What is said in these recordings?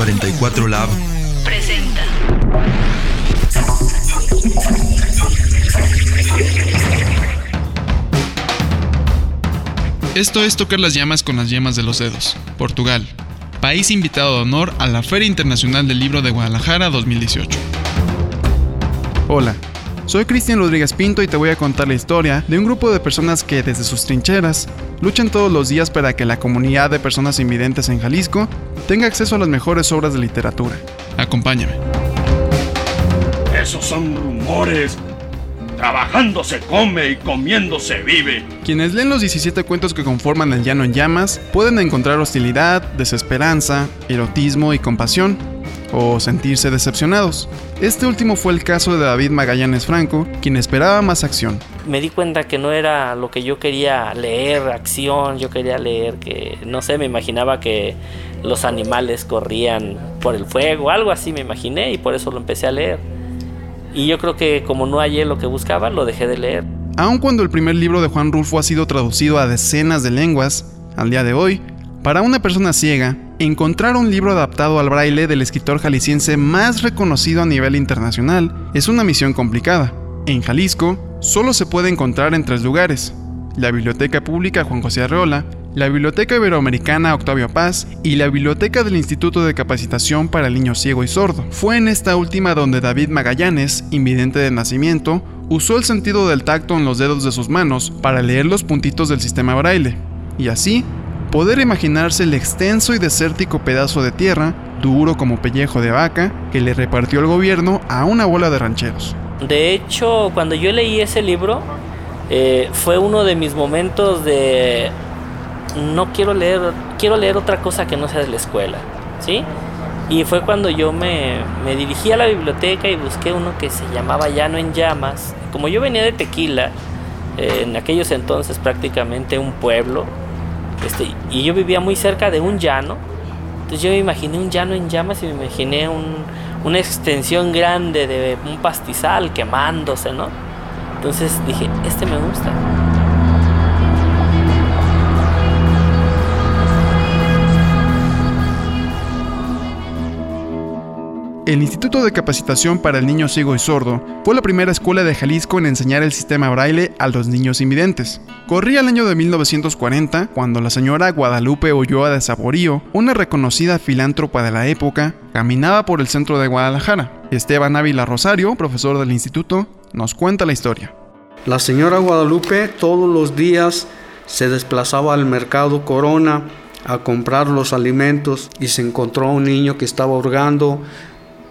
44 Lab presenta. Esto es tocar las llamas con las yemas de los dedos. Portugal, país invitado de honor a la Feria Internacional del Libro de Guadalajara 2018. Hola, soy Cristian Rodríguez Pinto y te voy a contar la historia de un grupo de personas que desde sus trincheras luchan todos los días para que la comunidad de personas invidentes en Jalisco tenga acceso a las mejores obras de literatura. Acompáñame. Esos son rumores. Trabajando se come y comiendo se vive. Quienes leen los 17 cuentos que conforman El Llano en Llamas pueden encontrar hostilidad, desesperanza, erotismo y compasión, o sentirse decepcionados. Este último fue el caso de David Magallanes Franco, quien esperaba más acción. Me di cuenta que no era lo que yo quería leer, acción, yo quería leer que, no sé, me imaginaba que los animales corrían por el fuego, algo así me imaginé y por eso lo empecé a leer. Y yo creo que como no hallé lo que buscaba, lo dejé de leer. Aun cuando el primer libro de Juan Rulfo ha sido traducido a decenas de lenguas, al día de hoy, para una persona ciega, encontrar un libro adaptado al braille del escritor jalisciense más reconocido a nivel internacional es una misión complicada. En Jalisco, solo se puede encontrar en tres lugares. La Biblioteca Pública Juan José Arreola, la Biblioteca Iberoamericana Octavio Paz y la Biblioteca del Instituto de Capacitación para el Niño Ciego y Sordo. Fue en esta última donde David Magallanes, invidente de nacimiento, usó el sentido del tacto en los dedos de sus manos para leer los puntitos del sistema braille, y así poder imaginarse el extenso y desértico pedazo de tierra, duro como pellejo de vaca, que le repartió el gobierno a una bola de rancheros. De hecho, cuando yo leí ese libro, eh, fue uno de mis momentos de no quiero leer, quiero leer otra cosa que no sea de la escuela, ¿sí? Y fue cuando yo me, dirigí a la biblioteca y busqué uno que se llamaba Llano en Llamas. Como yo venía de Tequila, eh, en aquellos entonces prácticamente un pueblo, este, y yo vivía muy cerca de un llano, entonces yo me imaginé un llano en llamas y me imaginé un, una extensión grande de un pastizal quemándose, ¿no? Entonces dije, este me gusta. El Instituto de Capacitación para el Niño Ciego y Sordo fue la primera escuela de Jalisco en enseñar el sistema braille a los niños invidentes. Corría el año de 1940 cuando la señora Guadalupe Ulloa de Saborío, una reconocida filántropa de la época, caminaba por el centro de Guadalajara. Esteban Ávila Rosario, profesor del instituto, nos cuenta la historia. La señora Guadalupe todos los días se desplazaba al mercado Corona a comprar los alimentos y se encontró a un niño que estaba hurgando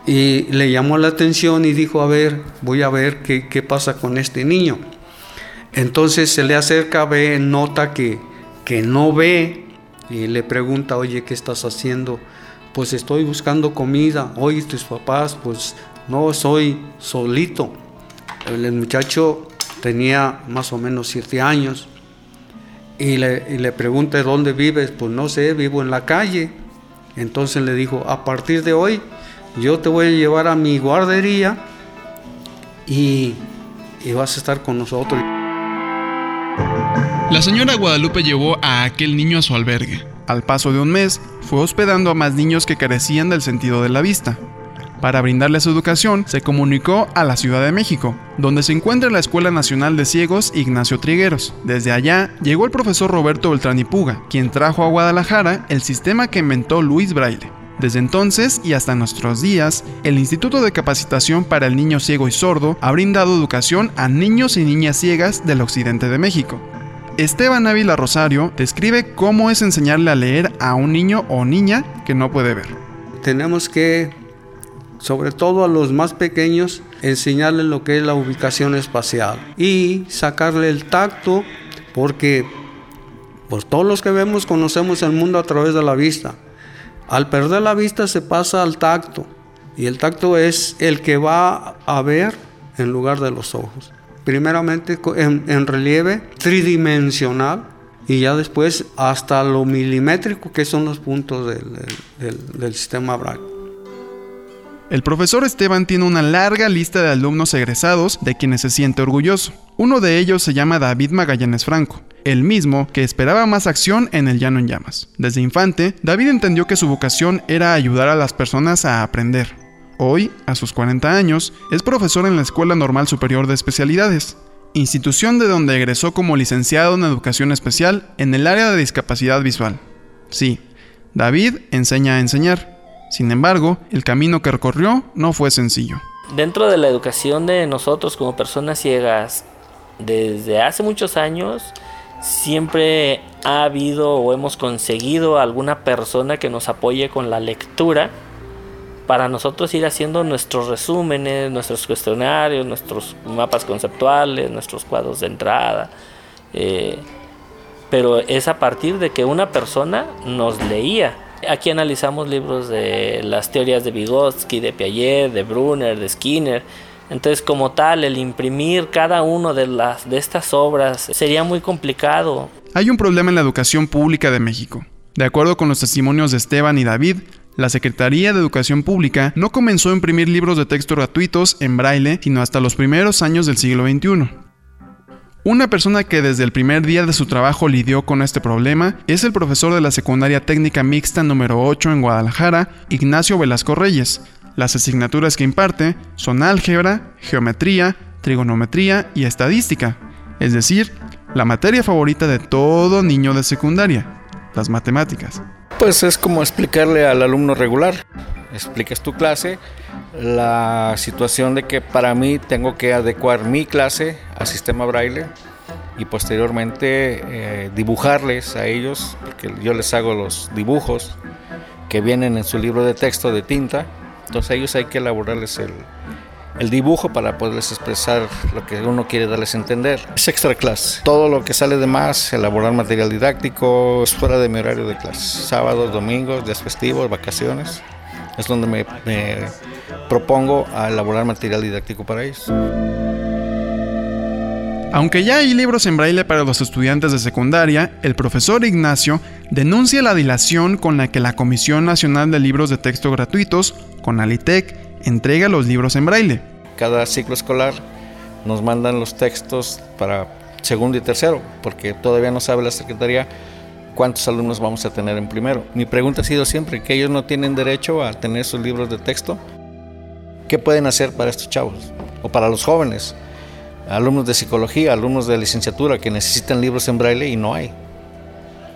y le llamó la atención y dijo, a ver, voy a ver qué, qué pasa con este niño. Entonces se le acerca, ve, nota que, que no ve y le pregunta, oye, ¿qué estás haciendo? Pues estoy buscando comida. Oye, tus papás, pues no, soy solito. El muchacho tenía más o menos siete años y le, y le pregunta, ¿dónde vives? Pues no sé, vivo en la calle. Entonces le dijo, a partir de hoy yo te voy a llevar a mi guardería y, y vas a estar con nosotros. La señora Guadalupe llevó a aquel niño a su albergue. Al paso de un mes, fue hospedando a más niños que carecían del sentido de la vista. Para brindarles educación, se comunicó a la Ciudad de México, donde se encuentra la Escuela Nacional de Ciegos Ignacio Trigueros. Desde allá llegó el profesor Roberto Beltrán Puga, quien trajo a Guadalajara el sistema que inventó Luis Braille. Desde entonces y hasta nuestros días, el Instituto de Capacitación para el Niño Ciego y Sordo ha brindado educación a niños y niñas ciegas del occidente de México. Esteban Ávila Rosario describe cómo es enseñarle a leer a un niño o niña que no puede ver. Tenemos que, sobre todo a los más pequeños, enseñarles lo que es la ubicación espacial y sacarle el tacto porque pues todos los que vemos conocemos el mundo a través de la vista. Al perder la vista se pasa al tacto y el tacto es el que va a ver en lugar de los ojos. Primeramente en, relieve tridimensional y ya después hasta lo milimétrico que son los puntos del, del, del sistema Braille. El profesor Esteban tiene una larga lista de alumnos egresados de quienes se siente orgulloso. Uno de ellos se llama David Magallanes Franco. El mismo que esperaba más acción en el llano en llamas. Desde infante, David entendió que su vocación era ayudar a las personas a aprender. Hoy, a sus 40 años, es profesor en la Escuela Normal Superior de Especialidades, institución de donde egresó como licenciado en Educación Especial en el área de discapacidad visual. Sí, David enseña a enseñar. Sin embargo, el camino que recorrió no fue sencillo. Dentro de la educación de nosotros como personas ciegas, desde hace muchos años, siempre ha habido o hemos conseguido alguna persona que nos apoye con la lectura para nosotros ir haciendo nuestros resúmenes, nuestros cuestionarios, nuestros mapas conceptuales, nuestros cuadros de entrada. Eh, pero es a partir de que una persona nos leía. Aquí analizamos libros de las teorías de Vygotsky, de Piaget, de Brunner, de Skinner. Entonces, como tal, el imprimir cada una de, las, de estas obras sería muy complicado. Hay un problema en la educación pública de México. De acuerdo con los testimonios de Esteban y David, la Secretaría de Educación Pública no comenzó a imprimir libros de texto gratuitos en braille sino hasta los primeros años del siglo XXI. Una persona que desde el primer día de su trabajo lidió con este problema es el profesor de la Secundaria Técnica Mixta número 8 en Guadalajara, Ignacio Velasco Reyes. Las asignaturas que imparte son álgebra, geometría, trigonometría y estadística, es decir, la materia favorita de todo niño de secundaria, las matemáticas. Pues es como explicarle al alumno regular, explicas tu clase, la situación de que para mí tengo que adecuar mi clase al sistema braille y posteriormente eh, dibujarles a ellos, porque yo les hago los dibujos que vienen en su libro de texto de tinta, entonces a ellos hay que elaborarles el, el dibujo para poderles expresar lo que uno quiere darles a entender. Es extra clase. Todo lo que sale de más, elaborar material didáctico, es fuera de mi horario de clase. Sábados, domingos, días festivos, vacaciones. Es donde me, me propongo a elaborar material didáctico para ellos. Aunque ya hay libros en braille para los estudiantes de secundaria, el profesor Ignacio denuncia la dilación con la que la Comisión Nacional de Libros de Texto Gratuitos, CONALITEC, entrega los libros en braille. Cada ciclo escolar nos mandan los textos para segundo y tercero, porque todavía no sabe la Secretaría cuántos alumnos vamos a tener en primero. Mi pregunta ha sido siempre que ellos no tienen derecho a tener sus libros de texto. ¿Qué pueden hacer para estos chavos? O para los jóvenes, alumnos de psicología, alumnos de licenciatura que necesitan libros en braille y no hay.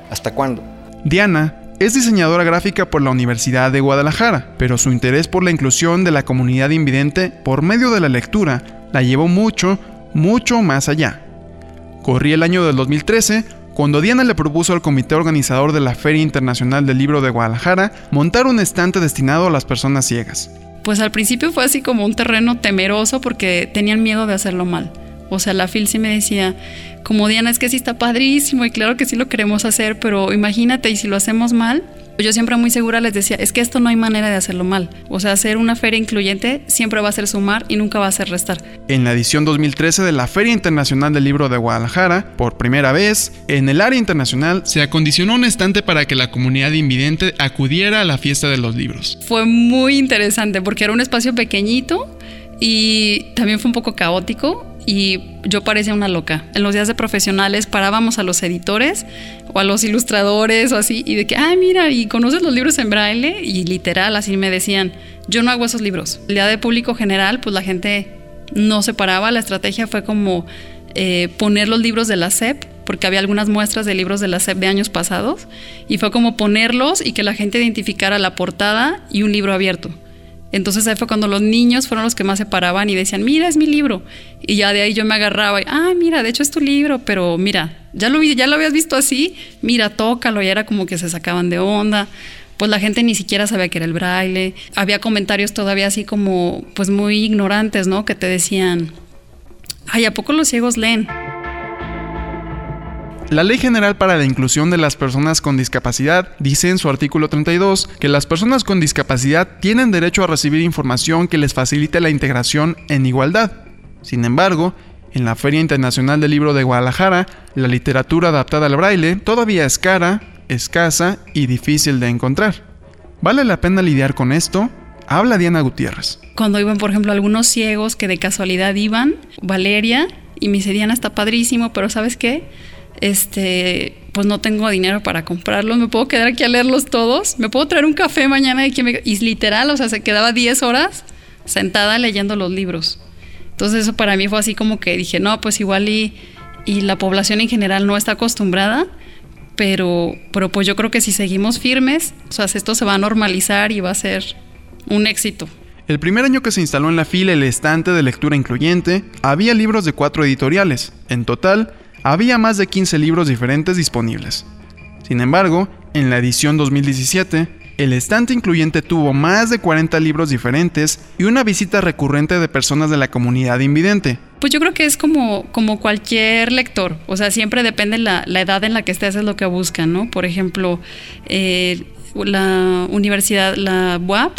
¿Hasta cuándo? Diana es diseñadora gráfica por la Universidad de Guadalajara, pero su interés por la inclusión de la comunidad invidente por medio de la lectura la llevó mucho, mucho más allá. Corría el año del 2013 cuando Diana le propuso al comité organizador de la Feria Internacional del Libro de Guadalajara montar un estante destinado a las personas ciegas pues al principio fue así como un terreno temeroso porque tenían miedo de hacerlo mal. O sea, la Phil sí me decía, como Diana, es que sí está padrísimo y claro que sí lo queremos hacer, pero imagínate, y si lo hacemos mal, yo siempre muy segura les decía, es que esto no hay manera de hacerlo mal. O sea, hacer una feria incluyente siempre va a ser sumar y nunca va a ser restar. En la edición 2013 de la Feria Internacional del Libro de Guadalajara, por primera vez, en el área internacional se acondicionó un estante para que la comunidad invidente acudiera a la fiesta de los libros. Fue muy interesante porque era un espacio pequeñito y también fue un poco caótico y yo parecía una loca. En los días de profesionales parábamos a los editores o a los ilustradores o así y de que, ay, mira, ¿y conoces los libros en braille? Y literal, así me decían, yo no hago esos libros. El día de público general, pues la gente no se paraba, la estrategia fue como eh, poner los libros de la SEP porque había algunas muestras de libros de la SEP de años pasados, y fue como ponerlos y que la gente identificara la portada y un libro abierto. Entonces ahí fue cuando los niños fueron los que más se paraban y decían, mira, es mi libro. Y ya de ahí yo me agarraba y, ah, mira, de hecho es tu libro, pero mira, ya lo, ya lo habías visto así, mira, tócalo. Y era como que se sacaban de onda. Pues la gente ni siquiera sabía que era el braille. Había comentarios todavía así como, pues muy ignorantes, ¿no? Que te decían, ay, ¿a poco los ciegos leen? La Ley General para la Inclusión de las Personas con Discapacidad dice en su artículo 32 que las personas con discapacidad tienen derecho a recibir información que les facilite la integración en igualdad. Sin embargo, en la Feria Internacional del Libro de Guadalajara, la literatura adaptada al braille todavía es cara, escasa y difícil de encontrar. ¿Vale la pena lidiar con esto? Habla Diana Gutiérrez. Cuando iban, por ejemplo, algunos ciegos que de casualidad iban, Valeria, y me dice, está padrísimo, pero ¿sabes qué? Este, pues no tengo dinero para comprarlos, me puedo quedar aquí a leerlos todos, me puedo traer un café mañana y, me, y literal, o sea, se quedaba 10 horas sentada leyendo los libros. Entonces eso para mí fue así como que dije, no, pues igual y, y la población en general no está acostumbrada, pero, pero pues yo creo que si seguimos firmes, o sea, esto se va a normalizar y va a ser un éxito. El primer año que se instaló en la fila el estante de lectura incluyente, había libros de cuatro editoriales. En total, había más de 15 libros diferentes disponibles. Sin embargo, en la edición 2017, el estante incluyente tuvo más de 40 libros diferentes y una visita recurrente de personas de la comunidad invidente. Pues yo creo que es como, cualquier lector, o sea, siempre depende la, la edad en la que estés, es lo que buscan, ¿no? Por ejemplo, eh, la universidad, la UAP,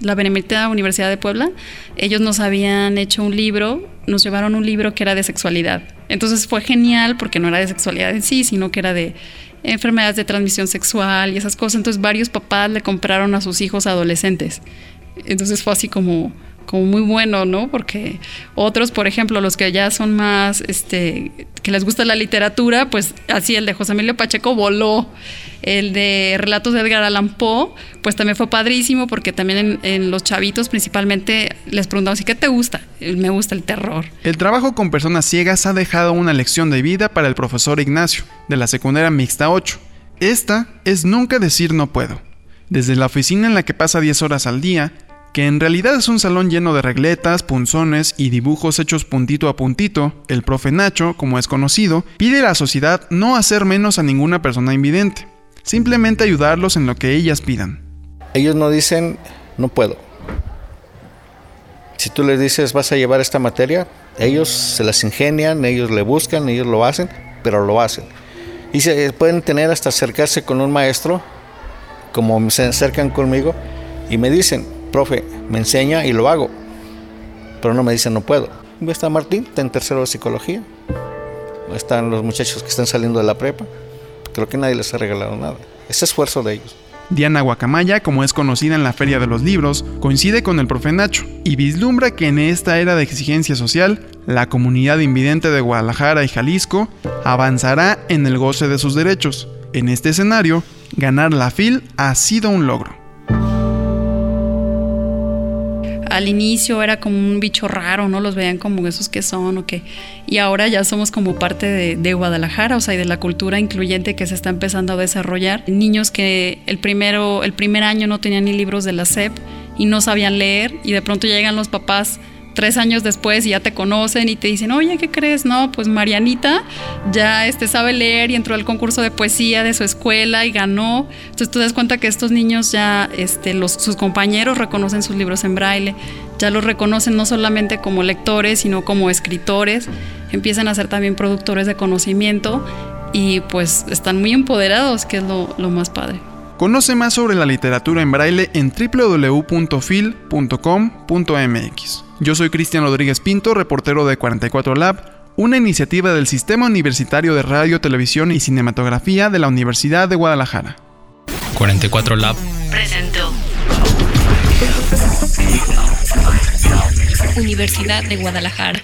la Benemérita Universidad de Puebla, ellos nos habían hecho un libro, nos llevaron un libro que era de sexualidad. Entonces fue genial porque no era de sexualidad en sí, sino que era de enfermedades de transmisión sexual y esas cosas. Entonces varios papás le compraron a sus hijos adolescentes. Entonces fue así como, como muy bueno, ¿no? Porque otros, por ejemplo, los que ya son más, este, que les gusta la literatura, pues así el de José Emilio Pacheco voló. El de Relatos de Edgar Allan Poe, pues también fue padrísimo porque también en, los chavitos principalmente les preguntamos, ¿y qué te gusta? Me gusta el terror. El trabajo con personas ciegas ha dejado una lección de vida para el profesor Ignacio, de la secundaria mixta 8. Esta es nunca decir no puedo. Desde la oficina en la que pasa 10 horas al día, que en realidad es un salón lleno de regletas, punzones y dibujos hechos puntito a puntito, el profe Nacho, como es conocido, pide a la sociedad no hacer menos a ninguna persona invidente, simplemente ayudarlos en lo que ellas pidan. Ellos no dicen no puedo. Si tú les dices vas a llevar esta materia, ellos se las ingenian, ellos le buscan, ellos lo hacen, pero lo hacen. Y se pueden tener hasta acercarse con un maestro, como se acercan conmigo, y me dicen, profe, me enseña y lo hago. Pero no me dice no puedo. Está Martín, está en tercero de psicología. Están los muchachos que están saliendo de la prepa. Creo que nadie les ha regalado nada. Es esfuerzo de ellos. Diana Guacamaya, como es conocida en la Feria de los Libros, coincide con el profe Nacho y vislumbra que en esta era de exigencia social, la comunidad invidente de Guadalajara y Jalisco avanzará en el goce de sus derechos. En este escenario, ganar la FIL ha sido un logro. Al inicio era como un bicho raro, ¿no? Los veían como esos que son o qué. Y ahora ya somos como parte de, Guadalajara, o sea, y de la cultura incluyente que se está empezando a desarrollar. Niños que el, primero, el primer año no tenían ni libros de la SEP y no sabían leer y de pronto llegan los papás tres años después y ya te conocen y te dicen, oye, ¿qué crees? No, pues Marianita ya este, sabe leer y entró al concurso de poesía de su escuela y ganó. Entonces tú das cuenta que estos niños ya, este, sus compañeros reconocen sus libros en braille, ya los reconocen no solamente como lectores, sino como escritores, empiezan a ser también productores de conocimiento y pues están muy empoderados, que es lo, lo más padre. Conoce más sobre la literatura en braille en www.fil.com.mx. Yo soy Cristian Rodríguez Pinto, reportero de 44 Lab, una iniciativa del Sistema Universitario de Radio, Televisión y Cinematografía de la Universidad de Guadalajara. 44 Lab presentó Universidad de Guadalajara.